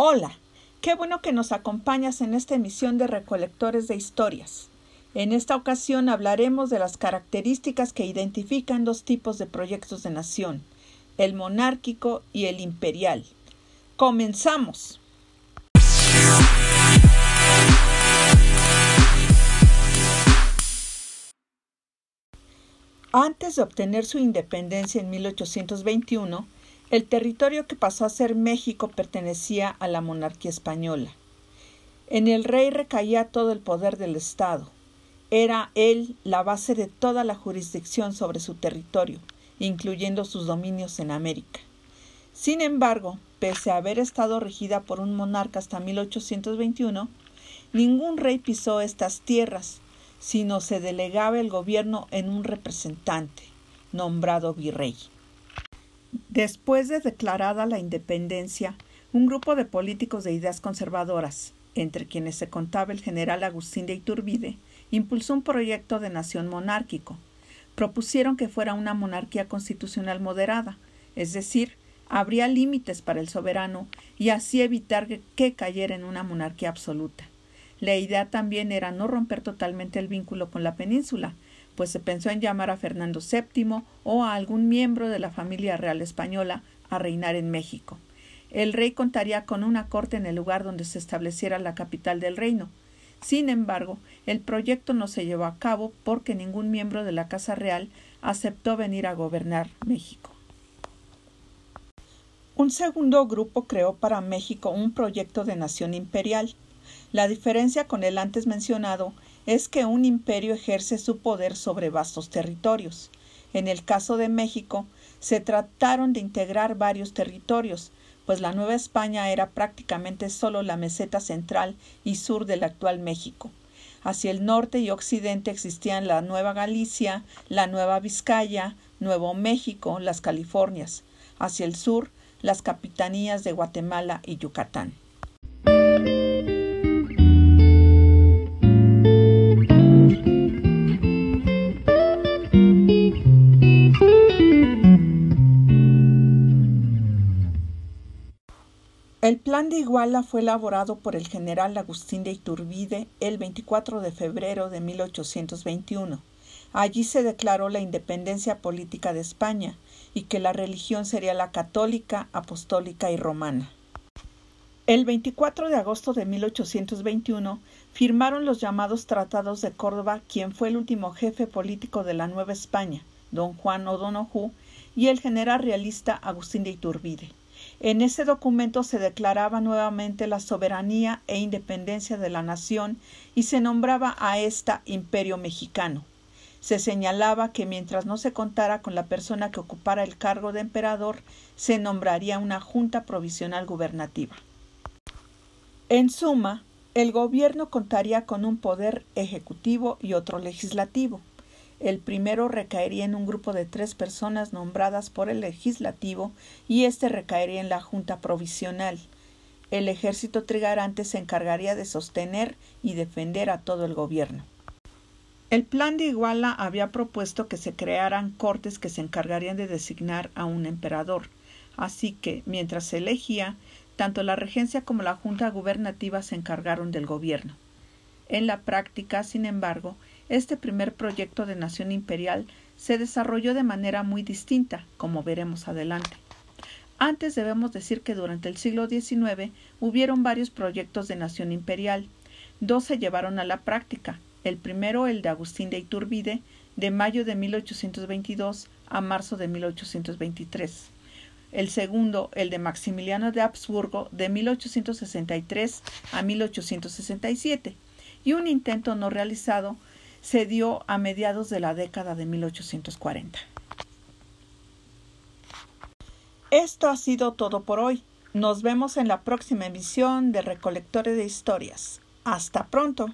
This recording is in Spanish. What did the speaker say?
Hola, qué bueno que nos acompañas en esta emisión de Recolectores de Historias. En esta ocasión hablaremos de las características que identifican dos tipos de proyectos de nación, el monárquico y el imperial. ¡Comenzamos! Antes de obtener su independencia en 1821, el territorio que pasó a ser México pertenecía a la monarquía española. En el rey recaía todo el poder del Estado. Era él la base de toda la jurisdicción sobre su territorio, incluyendo sus dominios en América. Sin embargo, pese a haber estado regida por un monarca hasta 1821, ningún rey pisó estas tierras, sino se delegaba el gobierno en un representante, nombrado virrey. Después de declarada la independencia, un grupo de políticos de ideas conservadoras, entre quienes se contaba el general Agustín de Iturbide, impulsó un proyecto de nación monárquico. Propusieron que fuera una monarquía constitucional moderada, es decir, habría límites para el soberano y así evitar que cayera en una monarquía absoluta. La idea también era no romper totalmente el vínculo con la península, pues se pensó en llamar a Fernando VII o a algún miembro de la familia real española a reinar en México. El rey contaría con una corte en el lugar donde se estableciera la capital del reino. Sin embargo, el proyecto no se llevó a cabo porque ningún miembro de la Casa Real aceptó venir a gobernar México. Un segundo grupo creó para México un proyecto de nación imperial, la diferencia con el antes mencionado es que un imperio ejerce su poder sobre vastos territorios. En el caso de México, se trataron de integrar varios territorios, pues la Nueva España era prácticamente solo la meseta central y sur del actual México. Hacia el norte y occidente existían la Nueva Galicia, la Nueva Vizcaya, Nuevo México, las Californias. Hacia el sur, las capitanías de Guatemala y Yucatán. El plan de Iguala fue elaborado por el general Agustín de Iturbide el 24 de febrero de 1821. Allí se declaró la independencia política de España y que la religión sería la católica, apostólica y romana. El 24 de agosto de 1821 firmaron los llamados Tratados de Córdoba quien fue el último jefe político de la Nueva España, don Juan O'Donoghue, y el general realista Agustín de Iturbide. En ese documento se declaraba nuevamente la soberanía e independencia de la nación y se nombraba a esta Imperio Mexicano. Se señalaba que mientras no se contara con la persona que ocupara el cargo de emperador, se nombraría una junta provisional gubernativa. En suma, el gobierno contaría con un poder ejecutivo y otro legislativo. El primero recaería en un grupo de tres personas nombradas por el legislativo y éste recaería en la Junta Provisional. El ejército trigarante se encargaría de sostener y defender a todo el gobierno. El plan de Iguala había propuesto que se crearan cortes que se encargarían de designar a un emperador, así que, mientras se elegía, tanto la regencia como la junta gubernativa se encargaron del gobierno. En la práctica, sin embargo, este primer proyecto de nación imperial se desarrolló de manera muy distinta, como veremos adelante. Antes debemos decir que durante el siglo XIX hubieron varios proyectos de nación imperial. Dos se llevaron a la práctica. El primero, el de Agustín de Iturbide, de mayo de 1822 a marzo de 1823. El segundo, el de Maximiliano de Habsburgo, de 1863 a 1867. Y un intento no realizado se dio a mediados de la década de 1840. Esto ha sido todo por hoy. Nos vemos en la próxima emisión de Recolectores de Historias. Hasta pronto.